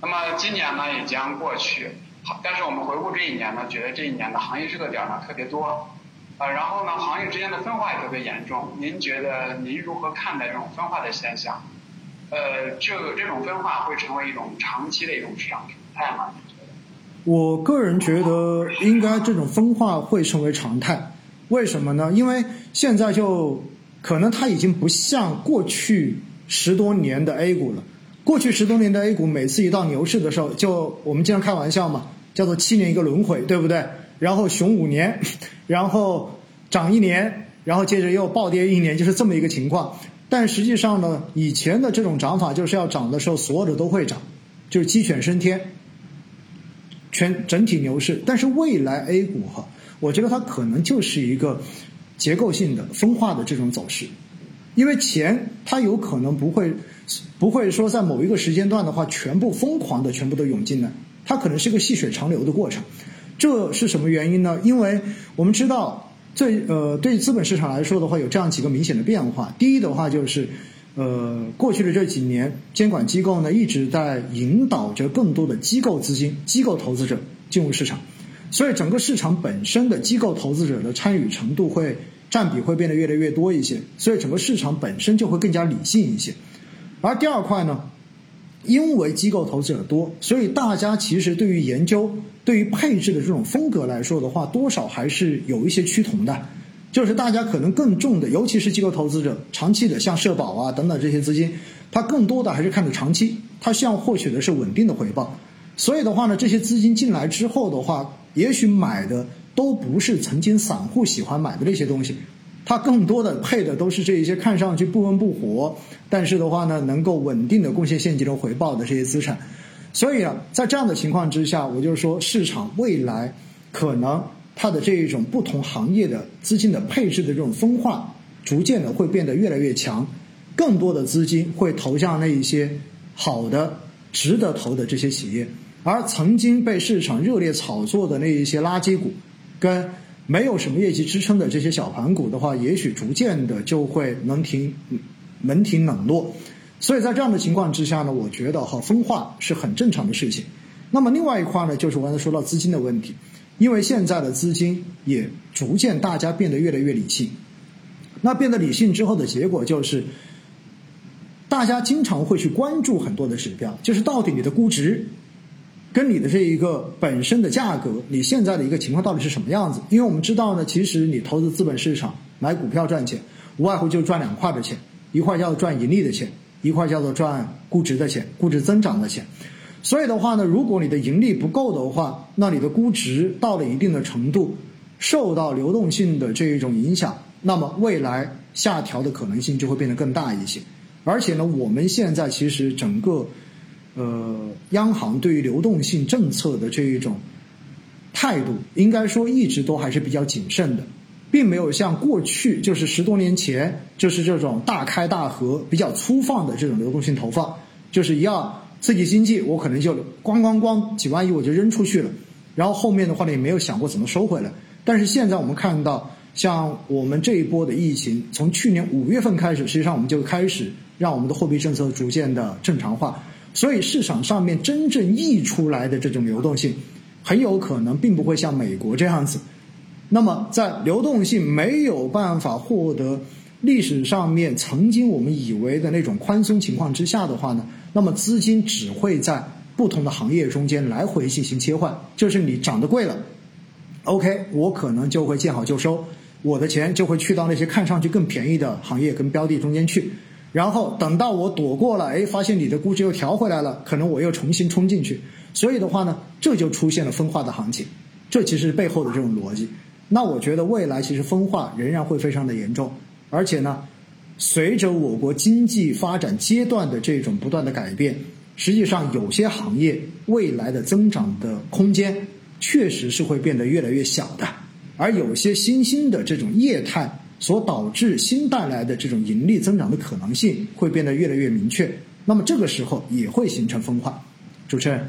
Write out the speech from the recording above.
那么今年呢也将过去，但是我们回顾这一年呢，觉得这一年的行业热点呢特别多，呃，然后呢行业之间的分化也特别严重。您觉得您如何看待这种分化的现象？呃，这这种分化会成为一种长期的一种市场常态吗？我个人觉得，应该这种分化会成为常态。为什么呢？因为现在就可能它已经不像过去十多年的 A 股了。过去十多年的 A 股，每次一到牛市的时候，就我们经常开玩笑嘛，叫做七年一个轮回，对不对？然后熊五年，然后涨一年，然后接着又暴跌一年，就是这么一个情况。但实际上呢，以前的这种涨法就是要涨的时候，所有的都会涨，就是鸡犬升天，全整体牛市。但是未来 A 股哈，我觉得它可能就是一个结构性的分化的这种走势，因为钱它有可能不会不会说在某一个时间段的话，全部疯狂的全部都涌进来，它可能是一个细水长流的过程。这是什么原因呢？因为我们知道。最呃，对资本市场来说的话，有这样几个明显的变化。第一的话就是，呃，过去的这几年，监管机构呢一直在引导着更多的机构资金、机构投资者进入市场，所以整个市场本身的机构投资者的参与程度会占比会变得越来越多一些，所以整个市场本身就会更加理性一些。而第二块呢？因为机构投资者多，所以大家其实对于研究、对于配置的这种风格来说的话，多少还是有一些趋同的。就是大家可能更重的，尤其是机构投资者，长期的像社保啊等等这些资金，它更多的还是看着长期，它希望获取的是稳定的回报。所以的话呢，这些资金进来之后的话，也许买的都不是曾经散户喜欢买的那些东西。它更多的配的都是这一些看上去不温不火，但是的话呢，能够稳定的贡献现金流回报的这些资产。所以啊，在这样的情况之下，我就是说，市场未来可能它的这一种不同行业的资金的配置的这种分化，逐渐的会变得越来越强，更多的资金会投向那一些好的、值得投的这些企业，而曾经被市场热烈炒作的那一些垃圾股，跟。没有什么业绩支撑的这些小盘股的话，也许逐渐的就会门庭门庭冷落。所以在这样的情况之下呢，我觉得哈分化是很正常的事情。那么另外一块呢，就是我刚才说到资金的问题，因为现在的资金也逐渐大家变得越来越理性。那变得理性之后的结果就是，大家经常会去关注很多的指标，就是到底你的估值。跟你的这一个本身的价格，你现在的一个情况到底是什么样子？因为我们知道呢，其实你投资资本市场买股票赚钱，无外乎就赚两块的钱，一块叫做赚盈利的钱，一块叫做赚估值的钱，估值增长的钱。所以的话呢，如果你的盈利不够的话，那你的估值到了一定的程度，受到流动性的这一种影响，那么未来下调的可能性就会变得更大一些。而且呢，我们现在其实整个。呃，央行对于流动性政策的这一种态度，应该说一直都还是比较谨慎的，并没有像过去就是十多年前就是这种大开大合、比较粗放的这种流动性投放，就是一样刺激经济，我可能就咣咣咣几万亿我就扔出去了，然后后面的话呢也没有想过怎么收回来。但是现在我们看到，像我们这一波的疫情，从去年五月份开始，实际上我们就开始让我们的货币政策逐渐的正常化。所以市场上面真正溢出来的这种流动性，很有可能并不会像美国这样子。那么在流动性没有办法获得历史上面曾经我们以为的那种宽松情况之下的话呢，那么资金只会在不同的行业中间来回进行切换。就是你涨得贵了，OK，我可能就会见好就收，我的钱就会去到那些看上去更便宜的行业跟标的中间去。然后等到我躲过了，哎，发现你的估值又调回来了，可能我又重新冲进去，所以的话呢，这就出现了分化的行情，这其实背后的这种逻辑。那我觉得未来其实分化仍然会非常的严重，而且呢，随着我国经济发展阶段的这种不断的改变，实际上有些行业未来的增长的空间确实是会变得越来越小的，而有些新兴的这种业态。所导致新带来的这种盈利增长的可能性会变得越来越明确，那么这个时候也会形成分化。主持人。